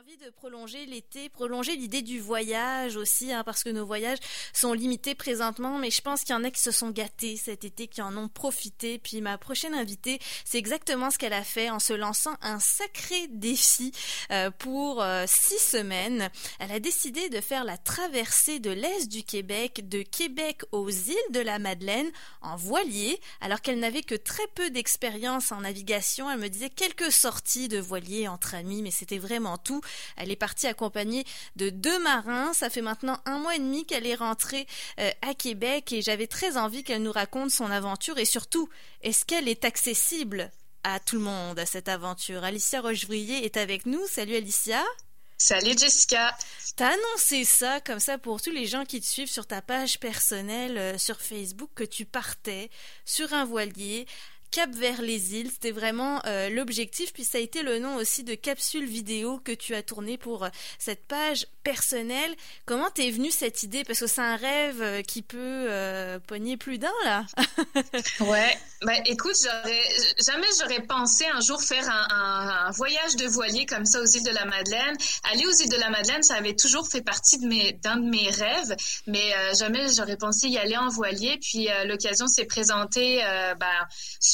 envie de prolonger l'été, prolonger l'idée du voyage aussi, hein, parce que nos voyages sont limités présentement, mais je pense qu'il y en a qui se sont gâtés cet été, qui en ont profité. Puis ma prochaine invitée, c'est exactement ce qu'elle a fait en se lançant un sacré défi euh, pour euh, six semaines. Elle a décidé de faire la traversée de l'est du Québec, de Québec aux îles de la Madeleine, en voilier, alors qu'elle n'avait que très peu d'expérience en navigation. Elle me disait quelques sorties de voilier entre amis, mais c'était vraiment tout. Elle est partie accompagnée de deux marins. Ça fait maintenant un mois et demi qu'elle est rentrée euh, à Québec et j'avais très envie qu'elle nous raconte son aventure et surtout, est-ce qu'elle est accessible à tout le monde, à cette aventure? Alicia Rochevrier est avec nous. Salut Alicia. Salut Jessica. T'as annoncé ça comme ça pour tous les gens qui te suivent sur ta page personnelle euh, sur Facebook que tu partais sur un voilier Cap vers les îles, c'était vraiment euh, l'objectif, puis ça a été le nom aussi de capsule vidéo que tu as tourné pour euh, cette page personnelle. Comment t'es venue cette idée? Parce que c'est un rêve euh, qui peut pogner plus d'un là. ouais, bah écoute, jamais j'aurais pensé un jour faire un, voyage de voilier comme ça aux îles de la Madeleine. Aller aux îles de la Madeleine, ça avait toujours fait partie de d'un de mes rêves, mais jamais j'aurais pensé y aller en voilier. Puis l'occasion s'est présentée. bah,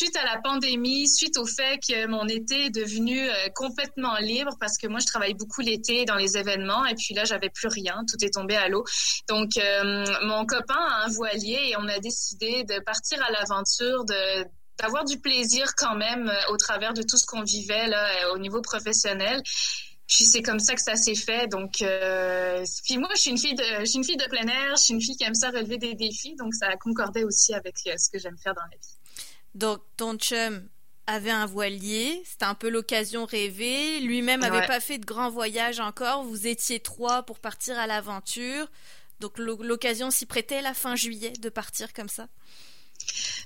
suite à la pandémie, suite au fait que mon été est devenu euh, complètement libre parce que moi, je travaille beaucoup l'été dans les événements et puis là, j'avais plus rien. Tout est tombé à l'eau. Donc, euh, mon copain a un voilier et on a décidé de partir à l'aventure de d'avoir du plaisir quand même euh, au travers de tout ce qu'on vivait là au niveau professionnel. Puis c'est comme ça que ça s'est fait. Donc, puis moi, je suis une fille de, je suis une fille de plein air. Je suis une fille qui aime ça relever des défis. Donc, ça concordait aussi avec ce que j'aime faire dans la vie. Donc ton chum avait un voilier, c'était un peu l'occasion rêvée. Lui-même n'avait pas fait de grand voyage encore. Vous étiez trois pour partir à l'aventure. Donc l'occasion s'y prêtait la fin juillet de partir comme ça.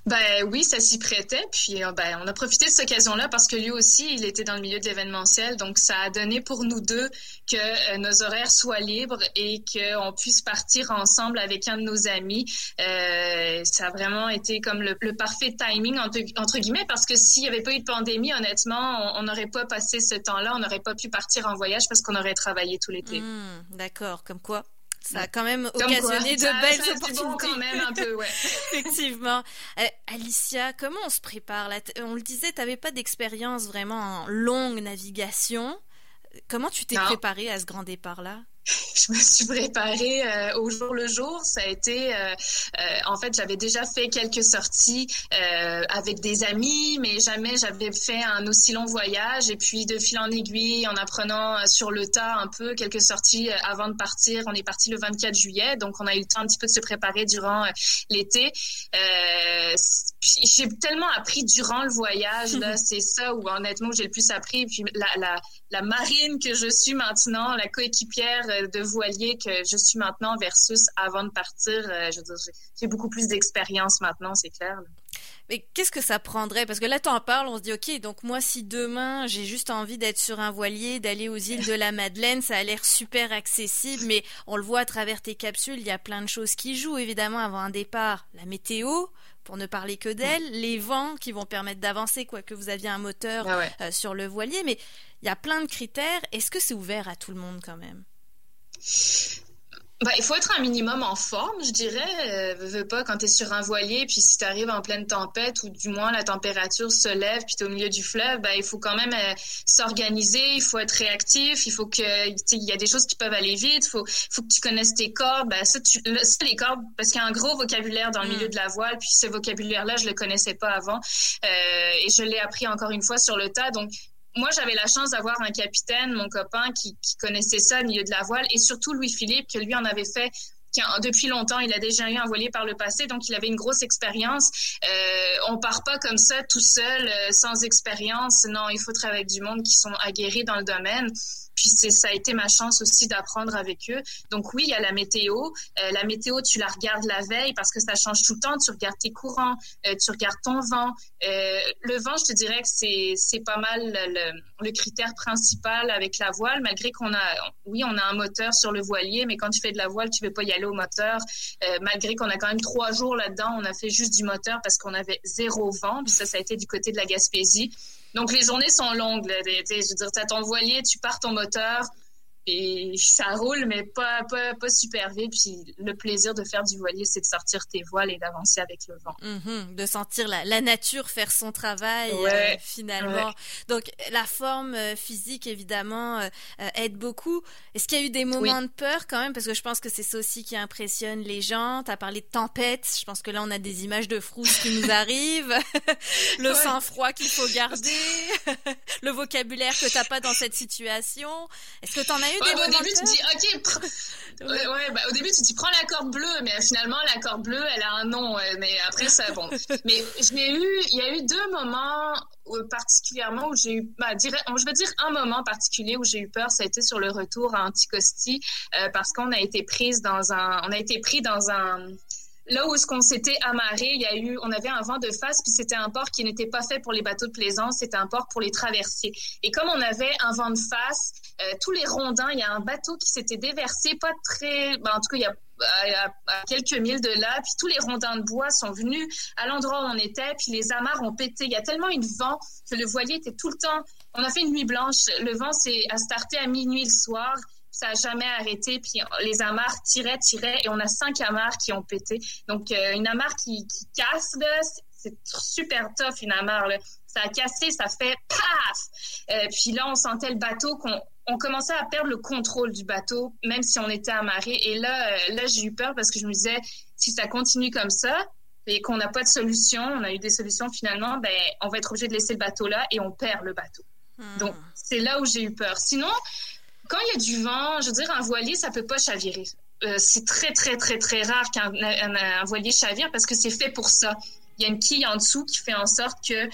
Ben oui, ça s'y prêtait. Puis euh, ben, on a profité de cette occasion-là parce que lui aussi, il était dans le milieu de l'événementiel. Donc ça a donné pour nous deux que euh, nos horaires soient libres et qu'on puisse partir ensemble avec un de nos amis. Euh, ça a vraiment été comme le, parfait timing entre, guillemets parce que s'il n'y avait pas eu de pandémie, honnêtement, on n'aurait pas passé ce temps-là, on n'aurait pas pu partir en voyage parce qu'on aurait travaillé tout l'été. Hmm, d'accord, comme quoi ça a quand même occasionné de belles opportunités. quand même un peu, ouais. Effectivement. Euh, Alicia, comment on se prépare? On le disait, tu n'avais pas d'expérience vraiment en longue navigation. Comment tu t'es préparée à ce grand départ-là? Je me suis préparée euh, au jour le jour. Ça a été, euh, euh, en fait, j'avais déjà fait quelques sorties avec des amis, mais jamais j'avais fait un aussi long voyage. Et puis, de fil en aiguille, en apprenant sur le tas un peu quelques sorties avant de partir. On est parti le 24 juillet, donc on a eu le temps un petit peu de se préparer durant l'été. j'ai tellement appris durant le voyage. Là, c'est ça où honnêtement j'ai le plus appris. Puis la, la, la marine que je suis maintenant, la coéquipière de voilier que je suis maintenant versus avant de partir. Euh, j'ai beaucoup plus d'expérience maintenant, c'est clair. Mais qu'est-ce que ça prendrait? Parce que là, tu en parles, on se dit, ok, donc moi, si demain, j'ai juste envie d'être sur un voilier, d'aller aux îles de la Madeleine, ça a l'air super accessible, mais on le voit à travers tes capsules, il y a plein de choses qui jouent, évidemment, avant un départ. La météo, pour ne parler que d'elle, les vents qui vont permettre d'avancer, quoi que vous aviez un moteur ah euh, sur le voilier, mais il y a plein de critères. Est-ce que c'est ouvert à tout le monde quand même? Bah, il faut être un minimum en forme, je dirais. Euh, veux pas quand tu es sur un voilier, puis si tu arrives en pleine tempête, ou du moins la température se lève, puis tu es au milieu du fleuve, bah, il faut quand même euh, s'organiser, il faut être réactif, il faut que il y a des choses qui peuvent aller vite, il faut, faut que tu connaisses tes cordes. Bah, ça, tu, ça, les cordes, parce qu'il y a un gros vocabulaire dans le milieu mm. de la voile, puis ce vocabulaire-là, je le connaissais pas avant. Euh, et je l'ai appris encore une fois sur le tas. Donc, moi, j'avais la chance d'avoir un capitaine, mon copain, qui, connaissait ça au milieu de la voile, et surtout Louis-Philippe, que lui en avait fait depuis longtemps, il a déjà eu un voilier par le passé, donc il avait une grosse expérience. Euh, on part pas comme ça tout seul, euh, sans expérience. Non, il faut travailler avec du monde qui sont aguerris dans le domaine. Puis ça a été ma chance aussi d'apprendre avec eux. Donc oui, il y a la météo. Euh, la météo, tu la regardes la veille parce que ça change tout le temps. Tu regardes tes courants, euh, tu regardes ton vent. Euh, le vent, je te dirais que c'est c'est pas mal le, critère principal avec la voile, malgré qu'on a oui on a un moteur sur le voilier, mais quand tu fais de la voile, tu veux pas y aller au moteur. malgré qu'on a quand même trois jours là-dedans, on a fait juste du moteur parce qu'on avait zéro vent. Puis ça, ça a été du côté de la Gaspésie. Donc, les journées sont longues. Je veux dire, tu as ton voilier, tu pars ton moteur, et ça roule, mais pas, pas, pas super vite. Puis le plaisir de faire du voilier, c'est de sortir tes voiles et d'avancer avec le vent. Mm-hmm. de sentir la, la, nature faire son travail euh, finalement. Donc la forme euh, physique, évidemment, euh, aide beaucoup. Est-ce qu'il y a eu des moments de peur quand même? Parce que je pense que c'est ça aussi qui impressionne les gens. Tu as parlé de tempête. Je pense que là, on a des images de frousse qui nous arrivent. le sang-froid qu'il faut garder. le vocabulaire que tu pas dans cette situation. Est-ce que tu en as eu au début, tu dis, OK, ouais, bah, au début, tu dis, prends la corde bleue, mais finalement, la corde bleue, elle a un nom, mais après, ça, bon. mais j'ai eu, il y a eu deux moments particulièrement où j'ai eu, bah, je veux dire un moment particulier où j'ai eu peur, ça a été sur le retour à Anticosti, euh, parce qu'on a été prise dans un, on a été pris dans un, là où est-ce qu'on s'était amarré, il y a eu, on avait un vent de face, puis c'était un port qui n'était pas fait pour les bateaux de plaisance, c'était un port pour les traversiers. Et comme on avait un vent de face, euh, tous les rondins, il y a un bateau qui s'était déversé, pas très, ben, en tout cas, il y a à, quelques milles de là, puis tous les rondins de bois sont venus à l'endroit où on était, puis les amarres ont pété. Il y a tellement eu de vent que le voilier était tout le temps. On a fait une nuit blanche. Le vent s'est starté à minuit le soir ça n'a jamais arrêté. Puis les amarres tiraient, tiraient, et on a cinq amarres qui ont pété. Donc, euh, une amarre qui, casse, c'est super tough, une amarre. Ça a cassé, ça fait paf! Euh, puis là, on sentait le bateau qu'on on commençait à perdre le contrôle du bateau, même si on était amarré. Et là, euh, là j'ai eu peur parce que je me disais, si ça continue comme ça et qu'on n'a pas de solution, on a eu des solutions finalement, ben, on va être obligé de laisser le bateau là et on perd le bateau. Hmm. Donc, c'est là où j'ai eu peur. Sinon, quand il y a du vent, je veux dire, un voilier, ça peut pas chavirer. Euh, c'est très, très, très, très rare qu'un un, voilier chavire parce que c'est fait pour ça. Il y a une quille en dessous qui fait en sorte que euh,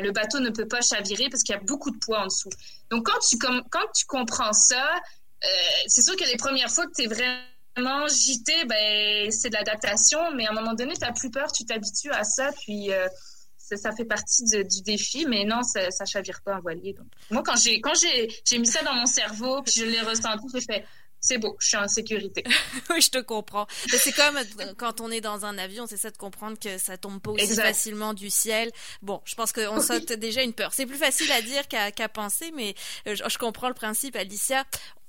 le bateau ne peut pas chavirer parce qu'il y a beaucoup de poids en dessous. Donc, quand tu, quand tu comprends ça, euh, c'est sûr que les premières fois que tu es vraiment gité, ben, c'est de l'adaptation, mais à un moment donné, tu n'as plus peur, tu t'habitues à ça, puis ça, fait partie du défi, mais non, ça, ça chavire pas un voilier. Donc. Moi, quand j'ai quand j'ai mis ça dans mon cerveau, puis je l'ai ressenti, j'ai fait c'est beau, je suis en sécurité. oui, je te comprends. C'est comme quand on est dans un avion, c'est ça de comprendre que ça tombe pas aussi facilement du ciel. Bon, je pense qu'on saute déjà une peur. C'est plus facile à dire qu'à penser, mais euh, je, je, comprends le principe, Alicia.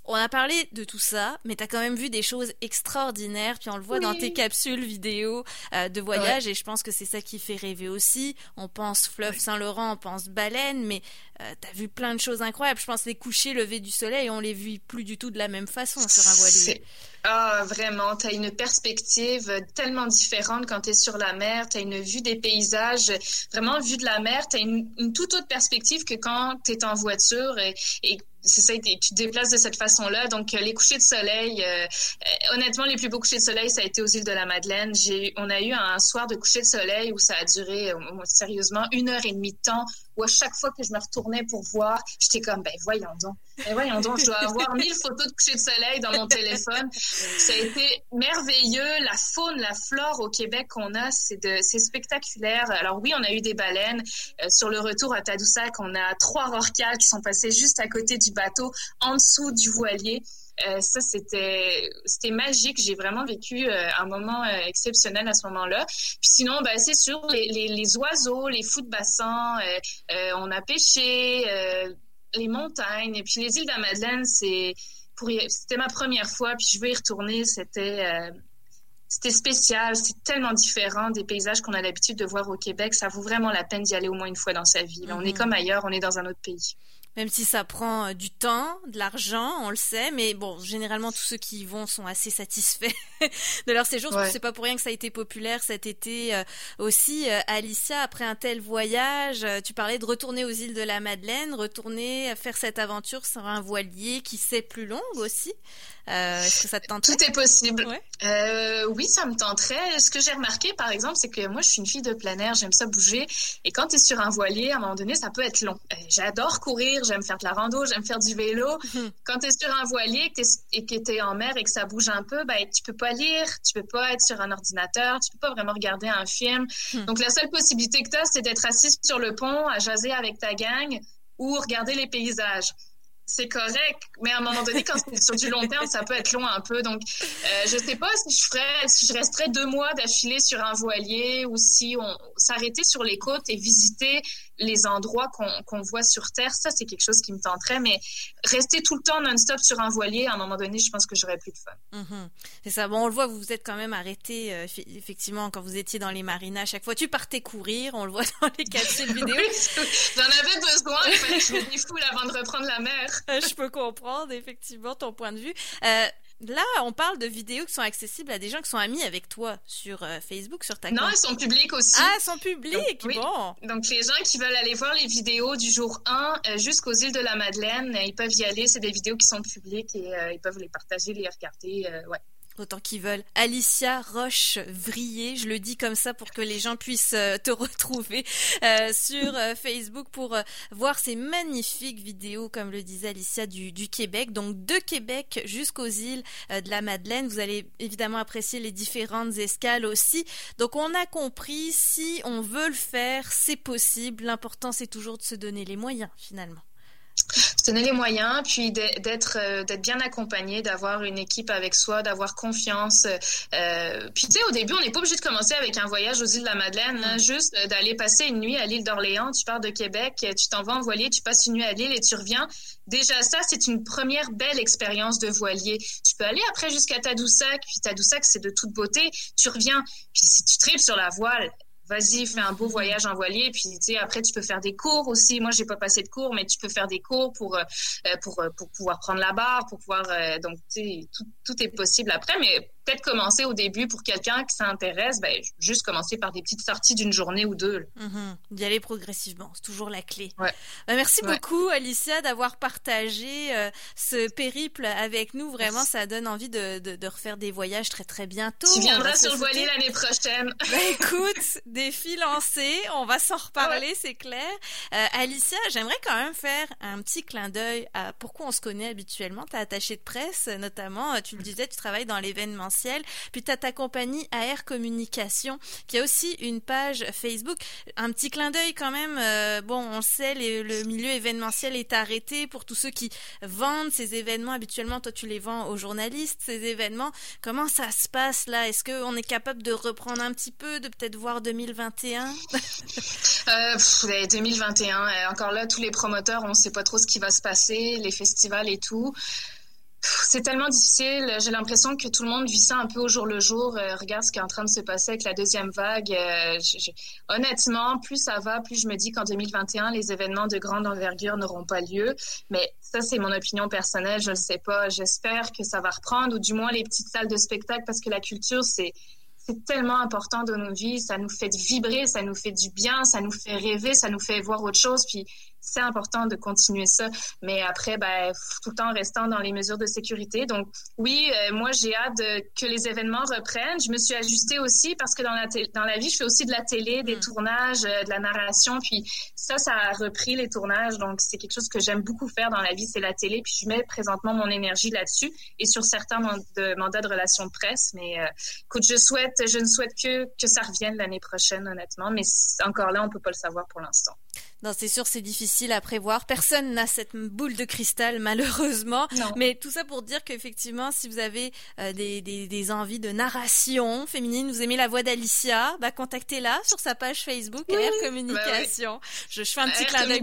On a parlé de tout ça, mais tu as quand même vu des choses extraordinaires, puis on le voit dans tes capsules vidéo euh, de voyage, et je pense que c'est ça qui fait rêver aussi. On pense fleuve Saint-Laurent, on pense baleine, mais euh, tu as vu plein de choses incroyables. Je pense les couchers, levés du soleil, on les vit plus du tout de la même façon sur un voilier. Ah, vraiment, tu as une perspective tellement différente quand tu es sur la mer, tu as une vue des paysages, vraiment vue de la mer, tu as une, toute autre perspective que quand tu es en voiture et, et c'est ça, tu te déplaces de cette façon-là. Donc, euh, les couchers de soleil, euh, euh, honnêtement, les plus beaux couchers de soleil, ça a été aux îles de la Madeleine. J'ai, on a eu un soir de coucher de soleil où ça a duré, sérieusement, une heure et demie de temps, où à chaque fois que je me retournais pour voir, j'étais comme, ben voyons donc, ben voyons donc, je dois avoir mille photos de coucher de soleil dans mon téléphone. Ça a été merveilleux. La faune, la flore au Québec qu'on a, c'est de, c'est spectaculaire. Alors oui, on a eu des baleines. sur le retour à Tadoussac, on a trois rorquals qui sont passés juste à côté du bateau en dessous du voilier. Euh, ça, c'était c'était magique. J'ai vraiment vécu euh, un moment euh, exceptionnel à ce moment-là. Puis sinon, ben, c'est sûr, les, les, oiseaux, les fous de bassin, on a pêché, les montagnes. Et puis les îles de la Madeleine, c'est c'était ma première fois, puis je veux y retourner. C'était c'était spécial, c'est tellement différent des paysages qu'on a l'habitude de voir au Québec. Ça vaut vraiment la peine d'y aller au moins une fois dans sa vie. On est mm-hmm. comme ailleurs, on est dans un autre pays même si ça prend euh, du temps, de l'argent, on le sait, mais bon, généralement tous ceux qui y vont sont assez satisfaits de leur séjour. Ouais. C'est pas pour rien que ça a été populaire cet été euh, aussi. Euh, Alicia, après un tel voyage, tu parlais de retourner aux îles de la Madeleine, retourner faire cette aventure sur un voilier qui sait plus longue aussi. Est-ce que ça te tenterait? Tout est possible. oui, ça me tenterait. Ce que j'ai remarqué, par exemple, c'est que moi, je suis une fille de plein air, j'aime ça bouger, et quand tu es sur un voilier, à un moment donné, ça peut être long. J'adore courir j'aime faire de la rando, j'aime faire du vélo. Mhm. Quand tu es sur un voilier et que tu es en mer et que ça bouge un peu, ben, tu peux pas lire, tu peux pas être sur un ordinateur, tu peux pas vraiment regarder un film. Mhm. Donc, la seule possibilité que tu as, c'est d'être assis sur le pont à jaser avec ta gang ou regarder les paysages. c'est correct. Mais à un moment donné, quand c'est sur du long terme, ça peut être long un peu. Donc, euh, je sais pas si je ferais, si je resterais deux mois d'affilée sur un voilier ou si on s'arrêtait sur les côtes et visiter les endroits qu'on voit sur Terre. Ça, c'est quelque chose qui me tenterait. Mais rester tout le temps non-stop sur un voilier, à un moment donné, je pense que j'aurais plus de fun. Mm-hmm. C'est ça. Bon, on le voit, vous vous êtes quand même arrêté, euh, effectivement, quand vous étiez dans les marinas. À chaque fois, tu partais courir. On le voit dans les capsules vidéo. J'en avais besoin. je me défoule avant de reprendre la mer. je peux comprendre, effectivement, ton point de vue. Euh, Là, on parle de vidéos qui sont accessibles à des gens qui sont amis avec toi sur euh, Facebook, sur ta Non, elles sont publiques aussi. Ah, elles sont publiques, bon. Donc, les gens qui veulent aller voir les vidéos du jour 1 euh, jusqu'aux îles de la Madeleine, ils peuvent y aller. C'est des vidéos qui sont publiques et ils peuvent les partager, les regarder. ouais autant qu'ils veulent. Alicia Roche-Vrier, je le dis comme ça pour que les gens puissent euh, te retrouver euh, sur euh, Facebook pour voir ces magnifiques vidéos, comme le disait Alicia, du Québec. Donc de Québec jusqu'aux îles de la Madeleine. Vous allez évidemment apprécier les différentes escales aussi. Donc on a compris, si on veut le faire, c'est possible. L'important c'est toujours de se donner les moyens finalement se donner les moyens, puis d'être euh, d'être bien accompagné, d'avoir une équipe avec soi, d'avoir confiance. Euh, puis tu sais, au début, on n'est pas obligé de commencer avec un voyage aux îles de la Madeleine, juste euh, d'aller passer une nuit à l'île d'Orléans. Tu pars de Québec, tu t'en vas en voilier, tu passes une nuit à l'île et tu reviens. Déjà, ça, c'est une première belle expérience de voilier. Tu peux aller après jusqu'à Tadoussac, puis Tadoussac, c'est de toute beauté. Tu reviens, puis si tu tripes sur la voile, vas-y, fais un beau voyage en voilier. Puis, tu sais, après, tu peux faire des cours aussi. Moi, j'ai pas passé de cours, mais tu peux faire des cours pour, euh, pour, euh, pour pouvoir prendre la barre, pour pouvoir, euh, donc, tu sais, tout, tout est possible après. Mais peut-être commencer au début pour quelqu'un qui s'intéresse, ben, juste commencer par des petites sorties d'une journée ou deux. Mm-hmm. D'y aller progressivement, c'est toujours la clé. Ouais. Ben, merci beaucoup, Alicia, d'avoir partagé euh, ce périple avec nous. Vraiment, ça donne envie de, de, refaire des voyages très, très bientôt. Tu viendras sur le voilier l'année prochaine. Ben, écoute, défi lancé, on va s'en reparler, c'est clair. Euh, Alicia, j'aimerais quand même faire un petit clin d'œil à pourquoi on se connaît habituellement. Tu as attaché de presse, notamment, tu le disais, tu travailles dans l'événement puis tu as ta compagnie AR Communication qui a aussi une page Facebook. Un petit clin d'œil quand même. Euh, bon, on sait, le milieu événementiel est arrêté pour tous ceux qui vendent ces événements. Habituellement, toi, tu les vends aux journalistes, ces événements. Comment ça se passe là? Est-ce qu'on est capable de reprendre un petit peu, de peut-être voir 2021 euh, 2021, euh, encore là, tous les promoteurs, on ne sait pas trop ce qui va se passer, les festivals et tout. C'est tellement difficile. J'ai l'impression que tout le monde vit ça un peu au jour le jour. Euh, regarde ce qui est en train de se passer avec la deuxième vague. Euh, honnêtement, plus ça va, plus je me dis qu'en 2021, les événements de grande envergure n'auront pas lieu. Mais ça, c'est mon opinion personnelle. Je ne sais pas. J'espère que ça va reprendre, ou du moins les petites salles de spectacle, parce que la culture, c'est c'est tellement important dans nos vies. Ça nous fait vibrer, ça nous fait du bien, ça nous fait rêver, ça nous fait voir autre chose. Puis c'est important de continuer ça. Mais après, ben, tout le temps restant dans les mesures de sécurité. Donc, oui, euh, moi, j'ai hâte que les événements reprennent. Je me suis ajustée aussi parce que dans la, dans la vie, je fais aussi de la télé, des mm. tournages, euh, de la narration. Puis ça, ça a repris les tournages. Donc, c'est quelque chose que j'aime beaucoup faire dans la vie, c'est la télé. Puis je mets présentement mon énergie là-dessus et sur certains de mandats de relations de presse. Mais euh, écoute, je souhaite, je ne souhaite que que ça revienne l'année prochaine, honnêtement. Mais encore là, on peut pas le savoir pour l'instant. Non, c'est sûr, c'est difficile à prévoir. Personne n'a cette boule de cristal, malheureusement. Mais tout ça pour dire qu'effectivement, si vous avez euh, des, des, des, envies de narration féminine, vous aimez la voix d'Alicia, bah, contactez-la sur sa page Facebook, oui, Communication. Bah je, je, fais un petit clin d'œil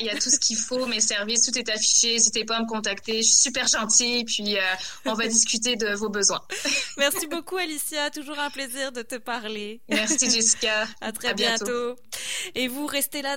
il y a tout ce qu'il faut, mes services, tout est affiché. N'hésitez pas à me contacter. Je suis super gentille, puis euh, on va discuter de vos besoins. Merci beaucoup, Alicia. Toujours un plaisir de te parler. Merci, Jessica. à très bientôt. Et vous restez là dans